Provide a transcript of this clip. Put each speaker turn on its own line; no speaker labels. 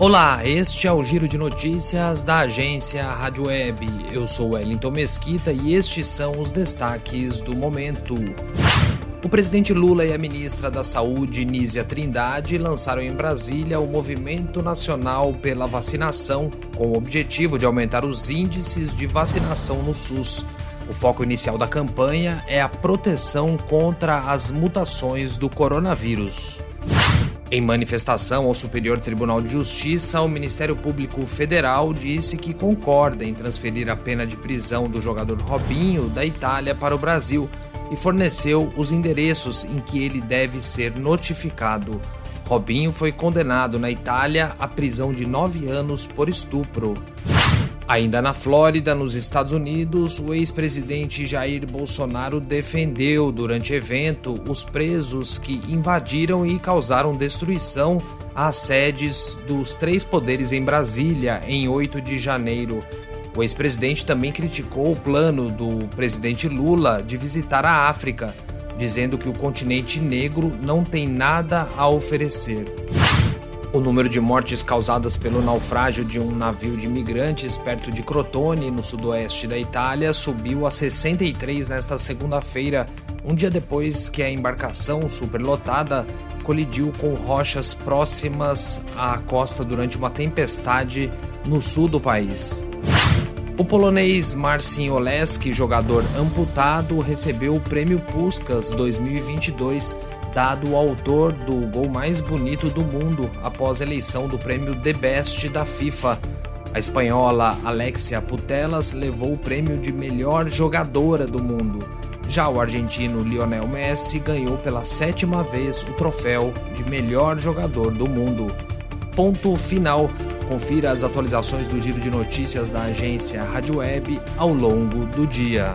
Olá, este é o Giro de Notícias da agência Rádio Web. Eu sou Wellington Mesquita e estes são os destaques do momento. O presidente Lula e a ministra da Saúde, Nízia Trindade, lançaram em Brasília o Movimento Nacional pela Vacinação, com o objetivo de aumentar os índices de vacinação no SUS. O foco inicial da campanha é a proteção contra as mutações do coronavírus. Em manifestação ao Superior Tribunal de Justiça, o Ministério Público Federal disse que concorda em transferir a pena de prisão do jogador Robinho da Itália para o Brasil e forneceu os endereços em que ele deve ser notificado. Robinho foi condenado na Itália à prisão de nove anos por estupro. Ainda na Flórida, nos Estados Unidos, o ex-presidente Jair Bolsonaro defendeu durante evento os presos que invadiram e causaram destruição às sedes dos três poderes em Brasília em 8 de janeiro. O ex-presidente também criticou o plano do presidente Lula de visitar a África, dizendo que o continente negro não tem nada a oferecer. O número de mortes causadas pelo naufrágio de um navio de imigrantes perto de Crotone, no sudoeste da Itália, subiu a 63 nesta segunda-feira, um dia depois que a embarcação superlotada colidiu com rochas próximas à costa durante uma tempestade no sul do país. O polonês Marcin Oleski, jogador amputado, recebeu o prêmio Puskas 2022 dado ao autor do gol mais bonito do mundo após a eleição do prêmio The Best da FIFA. A espanhola Alexia Putellas levou o prêmio de melhor jogadora do mundo. Já o argentino Lionel Messi ganhou pela sétima vez o troféu de melhor jogador do mundo. Ponto final. Confira as atualizações do giro de notícias da agência Rádio Web ao longo do dia.